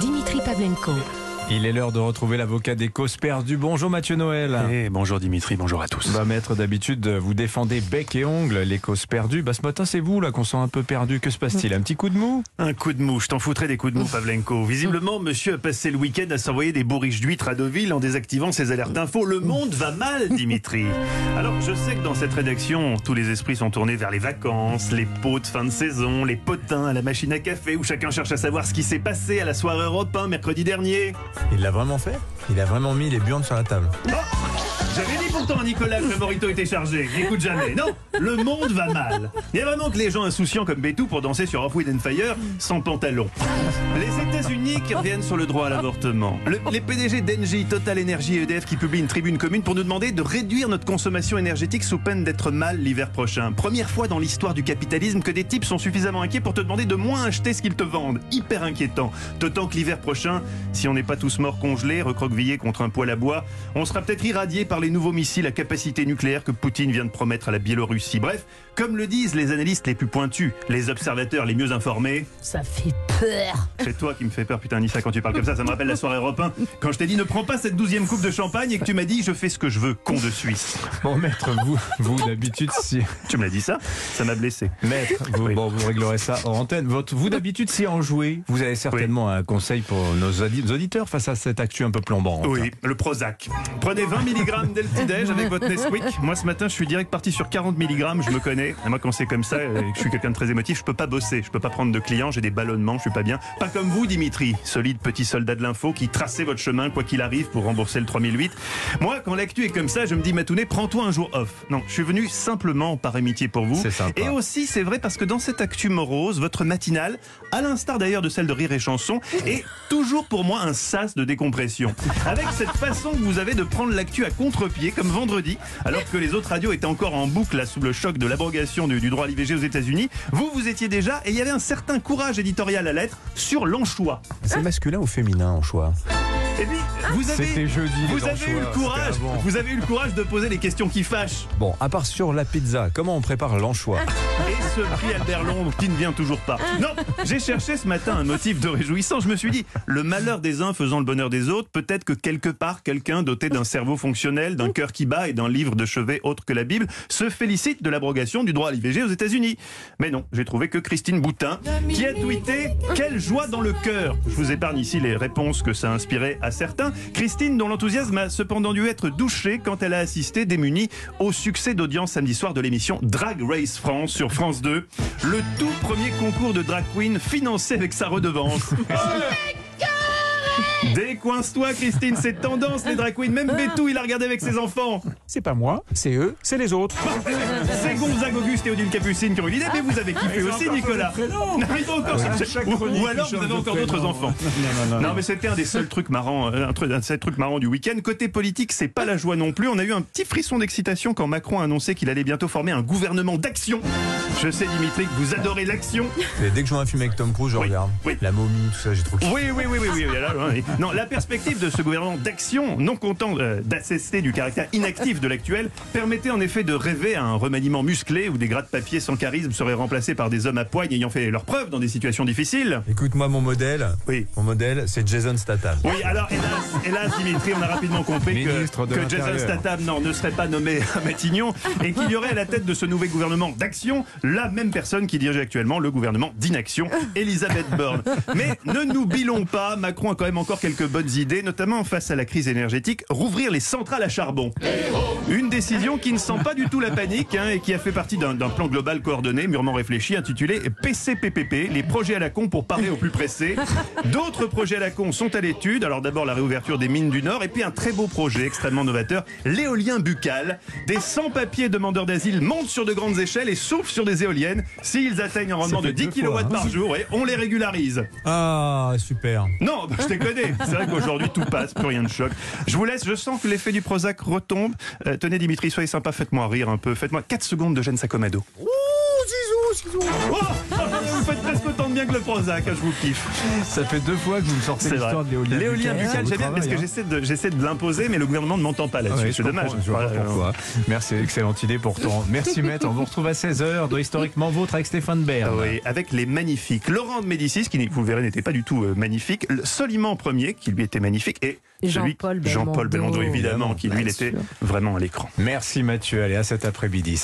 Dimitri Pavlenko. Il est l'heure de retrouver l'avocat des causes perdues. Bonjour Mathieu Noël. Eh, bonjour Dimitri, bonjour à tous. Bah, maître, d'habitude, vous défendez bec et ongles les causes perdues. Bah, ce matin, c'est vous là qu'on sent un peu perdu. Que se passe-t-il? Un petit coup de mou? Un coup de mou, je t'en foutrais des coups de mou, Pavlenko. Visiblement, monsieur a passé le week-end à s'envoyer des bourriches d'huîtres à Deauville en désactivant ses alertes info. Le monde va mal, Dimitri. Alors, je sais que dans cette rédaction, tous les esprits sont tournés vers les vacances, les pots de fin de saison, les potins à la machine à café, où chacun cherche à savoir ce qui s'est passé à la soirée Europe 1 mercredi dernier. Il l'a vraiment fait? Il a vraiment mis les burnes sur la table. J'avais dit pourtant à Nicolas que le morito était chargé. N'écoute jamais. Non, le monde va mal. Il y a vraiment que les gens insouciants comme Bétou pour danser sur Off and Fire sans pantalon. Les États-Unis qui reviennent sur le droit à l'avortement. Le- les PDG d'Engie, Total Energy et EDF qui publient une tribune commune pour nous demander de réduire notre consommation énergétique sous peine d'être mal l'hiver prochain. Première fois dans l'histoire du capitalisme que des types sont suffisamment inquiets pour te demander de moins acheter ce qu'ils te vendent. Hyper inquiétant. D'autant que l'hiver prochain, si on n'est pas tous morts congelés, recroquevillés contre un poêle à bois, on sera peut-être irradié par les nouveaux missiles à capacité nucléaire que Poutine vient de promettre à la Biélorussie. Bref, comme le disent les analystes les plus pointus, les observateurs les mieux informés, Ça fait peur. c'est toi qui me fais peur, putain, Nissa, quand tu parles comme ça, ça me rappelle la soirée Europe 1, quand je t'ai dit ne prends pas cette douzième coupe de champagne et que tu m'as dit je fais ce que je veux, con de Suisse. Bon, maître, vous, vous d'habitude, si. Tu me l'as dit ça? Ça m'a blessé. Maître, vous, Oui. bon, vous réglerez ça en antenne. Votre, vous d'habitude, si en jouez, vous avez certainement un conseil pour nos audi- auditeurs face à cette actu un peu plombante. Oui, le Prozac. Prenez 20 mg dès le petit-déj avec votre Nesquik. Moi, ce matin, je suis direct parti sur 40 mg, je me connais. Et moi, quand c'est comme ça, et que je suis quelqu'un de très émotif, je peux pas bosser, je peux pas prendre de clients, j'ai des ballonnements, je suis pas bien. Pas comme vous, Dimitri, solide petit soldat de l'info qui tracez votre chemin quoi qu'il arrive pour rembourser le 3008. Moi, quand l'actu est comme ça, je me dis, Matounet, prends-toi un jour off. Non, je suis venu simplement par amitié pour vous. C'est sympa. Et aussi, c'est vrai parce que dans cette actu morose, votre matinale, à l'instar d'ailleurs de celle de Rire et Chanson, est toujours pour moi un sas de décompression. Avec cette façon que vous avez de prendre l'actu à contre-pied, comme vendredi, alors que les autres radios étaient encore en boucle là, sous le choc de l'abrogation du, du droit à l'IVG aux États-Unis, vous, vous étiez déjà, et il y avait un certain courage éditorial à sur l'anchois. C'est masculin ou féminin en choix Et puis, vous avez, C'était jeudi, vous avez eu le courage, vous avez eu le courage de poser les questions qui fâchent. Bon, à part sur la pizza, comment on prépare l'anchois Et ce prix Albert Londres qui ne vient toujours pas. Non, j'ai cherché ce matin un motif de réjouissance. Je me suis dit, le malheur des uns faisant le bonheur des autres, peut-être que quelque part, quelqu'un doté d'un cerveau fonctionnel, d'un cœur qui bat et d'un livre de chevet autre que la Bible, se félicite de l'abrogation du droit à l'IVG aux États-Unis. Mais non, j'ai trouvé que Christine Boutin, qui a tweeté Quelle joie dans le cœur Je vous épargne ici les réponses que ça a inspiré à certains. Christine, dont l'enthousiasme a cependant dû être douché quand elle a assisté démunie au succès d'audience samedi soir de l'émission Drag Race France sur France 2, le tout premier concours de drag queen financé avec sa redevance. Décoince-toi, Christine, c'est tendance les drag queens. Même Bétou, il a regardé avec ses enfants. C'est pas moi, c'est eux, c'est les autres. C'est Gonzague Auguste et Odile Capucine qui ont eu l'idée, mais vous avez kiffé aussi, Nicolas. Non, ils ont encore cherché. Ou, ou alors vous avez encore d'autres enfants. Non, mais c'était un des seuls trucs marrants, euh, un, truc, un des seuls trucs marrants du week-end. Côté politique, c'est pas la joie non plus. On a eu un petit frisson d'excitation quand Macron a annoncé qu'il allait bientôt former un gouvernement d'action. Je sais, Dimitri, que vous adorez l'action. Dès que je vois un film avec Tom Cruise, je Oui, regarde. oui. La momie, tout ça, j'ai trop kiffé. Oui, oui, oui, oui, oui. oui, là, oui. Non, la perspective de ce gouvernement d'action, non content euh, d'assister du caractère inactif de l'actuel, permettait en effet de rêver à un remaniement musclé où des gras de papier sans charisme seraient remplacés par des hommes à poigne ayant fait leurs preuves dans des situations difficiles. Écoute-moi, mon modèle. Oui. Mon modèle, c'est Jason Statham. Oui, alors hélas, hélas Dimitri, on a rapidement compris que, Jason. Statham non, ne serait pas nommé à Matignon et qu'il y aurait à la tête de ce nouveau gouvernement d'action la même personne qui dirige actuellement le gouvernement d'inaction, Elisabeth Borne. Mais ne nous bilons pas, Macron a quand même encore quelques bonnes idées, notamment face à la crise énergétique, rouvrir les centrales à charbon. Une décision qui ne sent pas du tout la panique hein, et qui a fait partie d'un plan global coordonné, mûrement réfléchi, intitulé PCPPP, les projets à la con pour parer au plus pressé. D'autres projets à la con sont à l'étude. Alors d'abord la réouverture des mines du Nord et puis un très beau projet extrêmement novateur, l'éolien buccal. Des sans-papiers demandeurs d'asile montent sur de grandes échelles et soufflent sur des éoliennes. S'ils atteignent un rendement de fait 10 deux fois, kW hein. par jour, et on les régularise. Ah, super. Non, bah, je te C'est vrai qu'aujourd'hui tout passe, plus rien ne choque. Je vous laisse, je sens que l'effet du Prozac retombe. Euh, tenez Dimitri, soyez sympa, faites-moi rire un peu. Faites-moi 4 secondes de Jeanne Sacomado. Oh, vous faites presque autant de bien que le Prozac, je vous kiffe. Ça fait deux fois que vous me sortez C'est vrai. l'histoire de l'éolien. L'éolien Buccal, j'aime bien parce que hein. j'essaie de, j'essaie de l'imposer, mais le gouvernement ne m'entend pas là-dessus. ouais, c'est dommage. comprends, Je vois pas Ouais, pourquoi. Merci, excellente idée pourtant. Merci maître, on vous retrouve à 16h dans Historiquement Vôtre avec Stéphane. Ah Oui, avec les magnifiques. Laurent de Médicis, qui, vous le verrez, n'était pas du tout euh, magnifique. Le Soliman Ier, qui lui était magnifique. Et Jean-Paul Belmondo. Évidemment, qui lui, était vraiment à l'écran. Merci Mathieu, allez à cet après-midi.